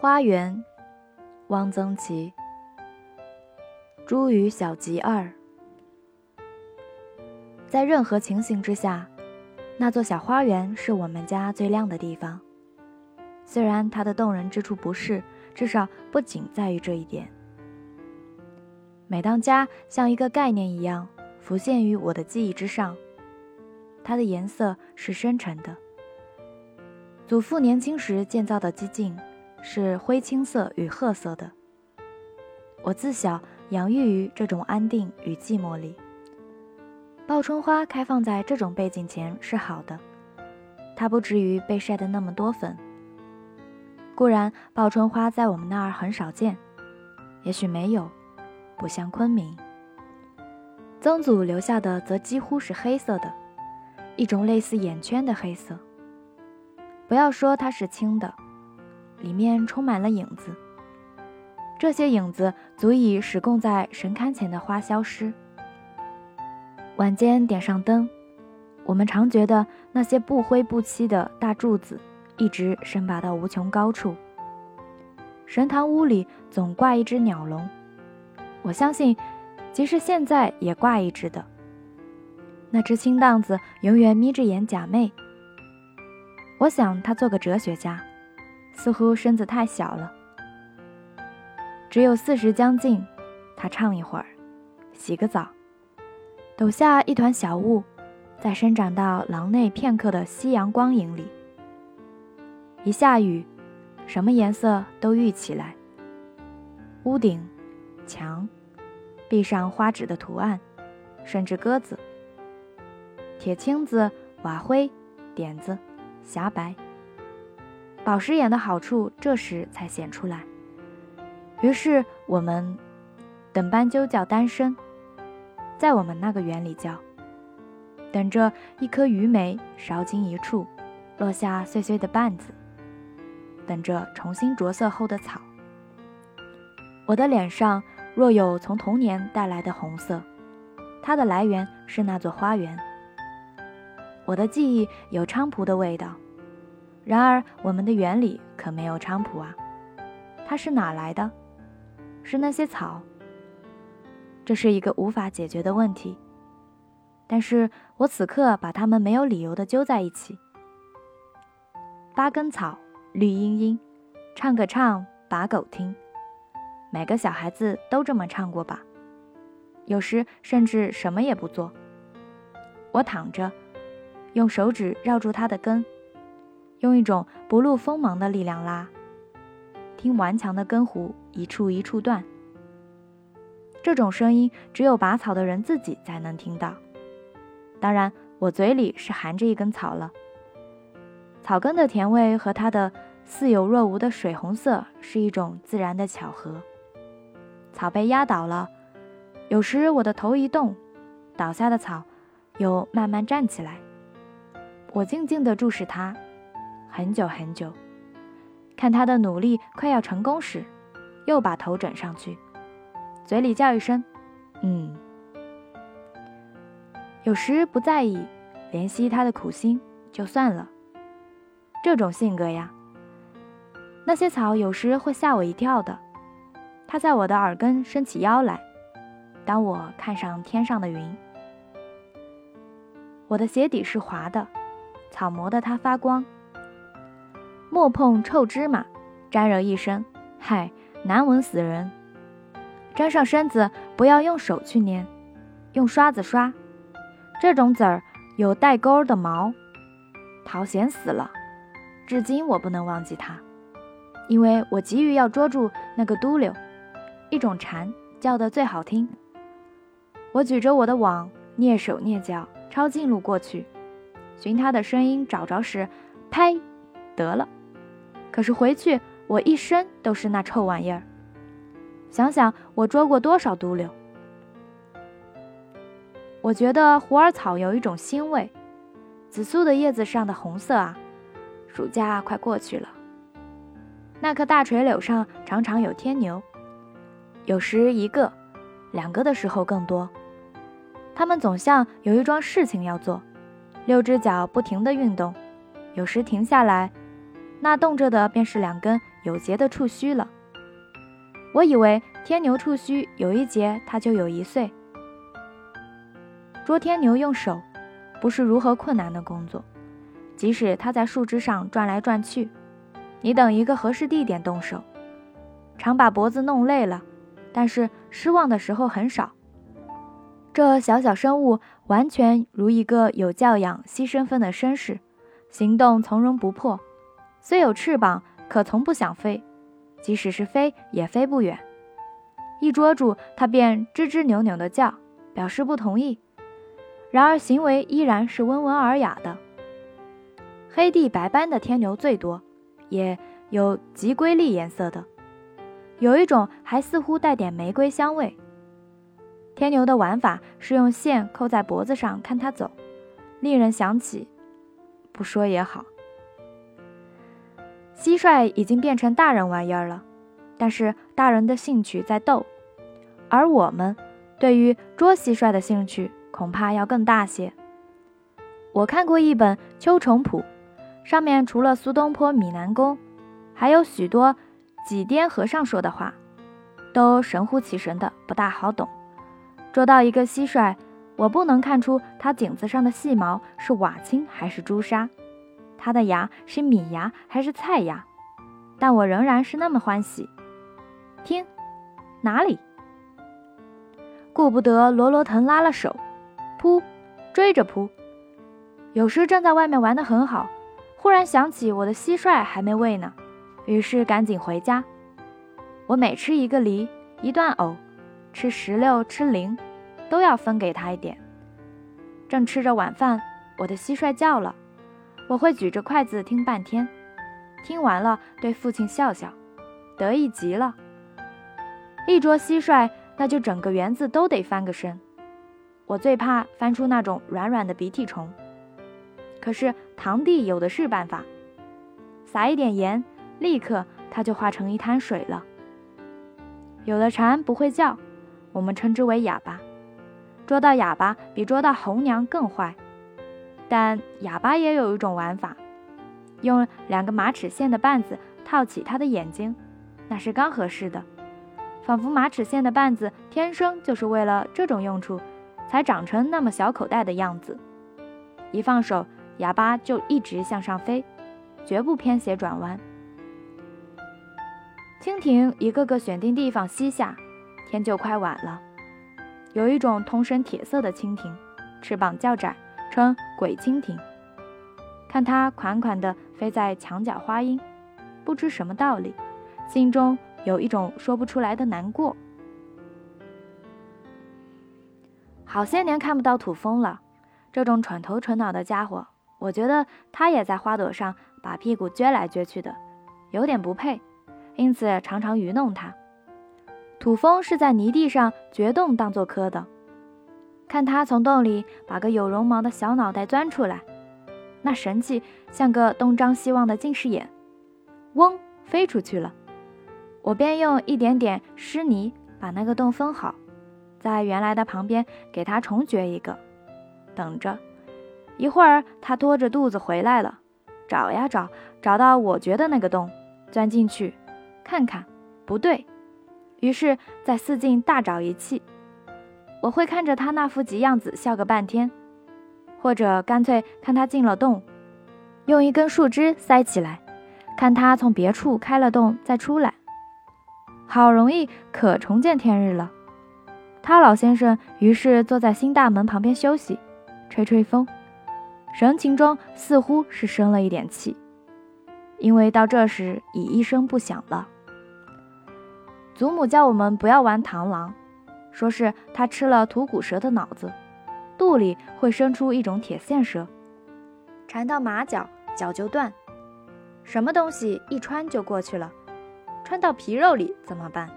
花园，汪曾祺。茱萸小集二。在任何情形之下，那座小花园是我们家最亮的地方。虽然它的动人之处不是，至少不仅在于这一点。每当家像一个概念一样浮现于我的记忆之上，它的颜色是深沉的。祖父年轻时建造的寂静。是灰青色与褐色的。我自小养育于这种安定与寂寞里。报春花开放在这种背景前是好的，它不至于被晒得那么多粉。固然，报春花在我们那儿很少见，也许没有，不像昆明。曾祖留下的则几乎是黑色的，一种类似眼圈的黑色。不要说它是青的。里面充满了影子，这些影子足以使供在神龛前的花消失。晚间点上灯，我们常觉得那些不灰不漆的大柱子一直伸拔到无穷高处。神堂屋里总挂一只鸟笼，我相信，即使现在也挂一只的。那只青荡子永远眯着眼假寐。我想他做个哲学家。似乎身子太小了，只有四十将近。他唱一会儿，洗个澡，抖下一团小雾，再伸展到廊内片刻的夕阳光影里。一下雨，什么颜色都郁起来。屋顶、墙、壁上花纸的图案，甚至鸽子、铁青子、瓦灰、点子、霞白。宝石眼的好处这时才显出来。于是我们等斑鸠叫单身，在我们那个园里叫，等着一颗鱼梅烧金一处，落下碎碎的瓣子，等着重新着色后的草。我的脸上若有从童年带来的红色，它的来源是那座花园。我的记忆有菖蒲的味道。然而，我们的园里可没有菖蒲啊，它是哪来的？是那些草。这是一个无法解决的问题。但是我此刻把它们没有理由地揪在一起。八根草，绿茵茵，唱个唱，把狗听。每个小孩子都这么唱过吧？有时甚至什么也不做。我躺着，用手指绕住它的根。用一种不露锋芒的力量拉，听顽强的根弧一处一处断。这种声音只有拔草的人自己才能听到。当然，我嘴里是含着一根草了。草根的甜味和它的似有若无的水红色是一种自然的巧合。草被压倒了，有时我的头一动，倒下的草又慢慢站起来。我静静地注视它。很久很久，看他的努力快要成功时，又把头枕上去，嘴里叫一声“嗯”。有时不在意，怜惜他的苦心就算了。这种性格呀，那些草有时会吓我一跳的。他在我的耳根伸起腰来，当我看上天上的云，我的鞋底是滑的，草磨得它发光。莫碰臭芝麻，沾惹一身，嗨，难闻死人。沾上身子，不要用手去捏，用刷子刷。这种籽儿有带钩的毛，讨嫌死了。至今我不能忘记它，因为我急于要捉住那个嘟溜，一种蝉叫得最好听。我举着我的网，蹑手蹑脚抄近路过去，寻它的声音找着时，拍，得了。可是回去，我一身都是那臭玩意儿。想想我捉过多少毒瘤。我觉得虎耳草有一种腥味，紫苏的叶子上的红色啊。暑假快过去了，那棵大垂柳上常常有天牛，有时一个、两个的时候更多。它们总像有一桩事情要做，六只脚不停地运动，有时停下来。那动着的便是两根有节的触须了。我以为天牛触须有一节，它就有一岁。捉天牛用手，不是如何困难的工作。即使它在树枝上转来转去，你等一个合适地点动手，常把脖子弄累了，但是失望的时候很少。这小小生物完全如一个有教养、惜身份的绅士，行动从容不迫。虽有翅膀，可从不想飞，即使是飞，也飞不远。一捉住它，便吱吱扭扭地叫，表示不同意。然而行为依然是温文尔雅的。黑地白斑的天牛最多，也有极瑰丽颜色的，有一种还似乎带点玫瑰香味。天牛的玩法是用线扣在脖子上看它走，令人想起，不说也好。蟋蟀已经变成大人玩意儿了，但是大人的兴趣在斗，而我们对于捉蟋蟀的兴趣恐怕要更大些。我看过一本《秋虫谱》，上面除了苏东坡、米南宫，还有许多几颠和尚说的话，都神乎其神的，不大好懂。捉到一个蟋蟀，我不能看出它颈子上的细毛是瓦青还是朱砂。它的牙是米牙还是菜牙？但我仍然是那么欢喜。听，哪里？顾不得罗罗腾拉了手，扑，追着扑。有时正在外面玩得很好，忽然想起我的蟋蟀还没喂呢，于是赶紧回家。我每吃一个梨，一段藕，吃石榴，吃菱，都要分给他一点。正吃着晚饭，我的蟋蟀叫了。我会举着筷子听半天，听完了对父亲笑笑，得意极了。一捉蟋蟀，那就整个园子都得翻个身。我最怕翻出那种软软的鼻涕虫，可是堂弟有的是办法，撒一点盐，立刻它就化成一滩水了。有的蝉不会叫，我们称之为哑巴，捉到哑巴比捉到红娘更坏。但哑巴也有一种玩法，用两个马齿苋的绊子套起它的眼睛，那是刚合适的，仿佛马齿苋的绊子天生就是为了这种用处，才长成那么小口袋的样子。一放手，哑巴就一直向上飞，绝不偏斜转弯。蜻蜓一个个选定地方栖下，天就快晚了。有一种通身铁色的蜻蜓，翅膀较窄。称鬼蜻蜓，看它款款地飞在墙角花荫，不知什么道理，心中有一种说不出来的难过。好些年看不到土蜂了，这种蠢头蠢脑的家伙，我觉得它也在花朵上把屁股撅来撅去的，有点不配，因此常常愚弄它。土蜂是在泥地上掘洞当做窠的。看他从洞里把个有绒毛的小脑袋钻出来，那神气像个东张西望的近视眼，嗡飞出去了。我便用一点点湿泥把那个洞封好，在原来的旁边给他重掘一个，等着。一会儿他拖着肚子回来了，找呀找，找到我掘的那个洞，钻进去，看看不对，于是再四进大找一气。我会看着他那副急样子笑个半天，或者干脆看他进了洞，用一根树枝塞起来，看他从别处开了洞再出来。好容易可重见天日了。他老先生于是坐在新大门旁边休息，吹吹风，神情中似乎是生了一点气，因为到这时已一声不响了。祖母叫我们不要玩螳螂。说是他吃了吐骨蛇的脑子，肚里会生出一种铁线蛇，缠到马脚，脚就断。什么东西一穿就过去了，穿到皮肉里怎么办？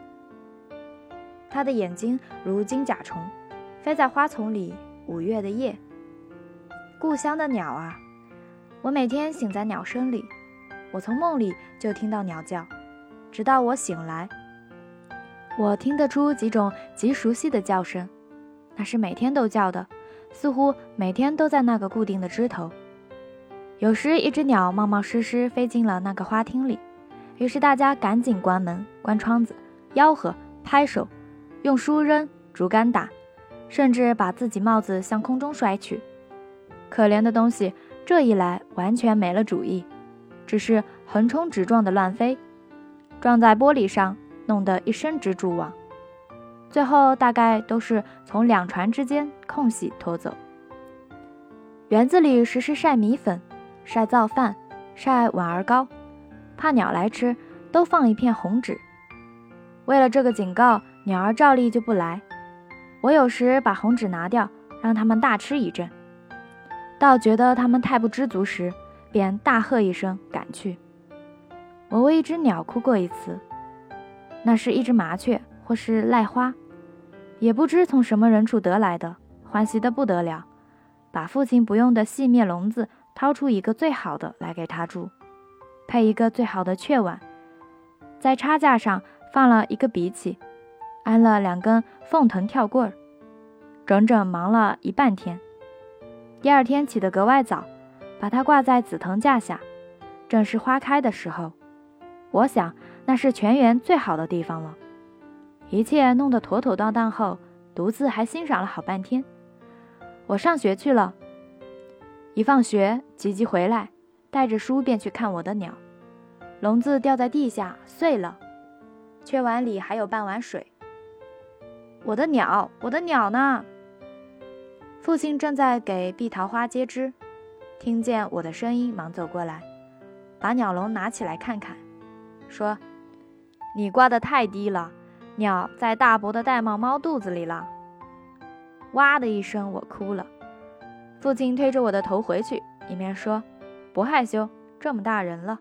他的眼睛如金甲虫，飞在花丛里。五月的夜，故乡的鸟啊，我每天醒在鸟声里，我从梦里就听到鸟叫，直到我醒来。我听得出几种极熟悉的叫声，那是每天都叫的，似乎每天都在那个固定的枝头。有时一只鸟冒冒失失飞进了那个花厅里，于是大家赶紧关门、关窗子，吆喝、拍手，用书扔、竹竿打，甚至把自己帽子向空中摔去。可怜的东西，这一来完全没了主意，只是横冲直撞的乱飞，撞在玻璃上，弄得一身蜘蛛网。最后大概都是从两船之间空隙拖走。园子里时时晒米粉、晒造饭、晒碗儿糕，怕鸟来吃，都放一片红纸。为了这个警告，鸟儿照例就不来。我有时把红纸拿掉，让它们大吃一阵。到觉得它们太不知足时，便大喝一声赶去。我为一只鸟哭过一次，那是一只麻雀或是癞花，也不知从什么人处得来的，欢喜得不得了。把父亲不用的细面笼子掏出一个最好的来给他住，配一个最好的雀碗，在叉架上放了一个鼻起，安了两根凤藤跳棍儿，整整忙了一半天。第二天起得格外早，把它挂在紫藤架下，正是花开的时候。我想那是全园最好的地方了。一切弄得妥妥当当后，独自还欣赏了好半天。我上学去了，一放学，吉吉回来，带着书便去看我的鸟。笼子掉在地下碎了，雀碗里还有半碗水。我的鸟，我的鸟呢？父亲正在给碧桃花接枝，听见我的声音，忙走过来，把鸟笼拿起来看看，说：“你挂得太低了，鸟在大伯的玳瑁猫肚子里了。”哇的一声，我哭了。父亲推着我的头回去，一面说：“不害羞，这么大人了。”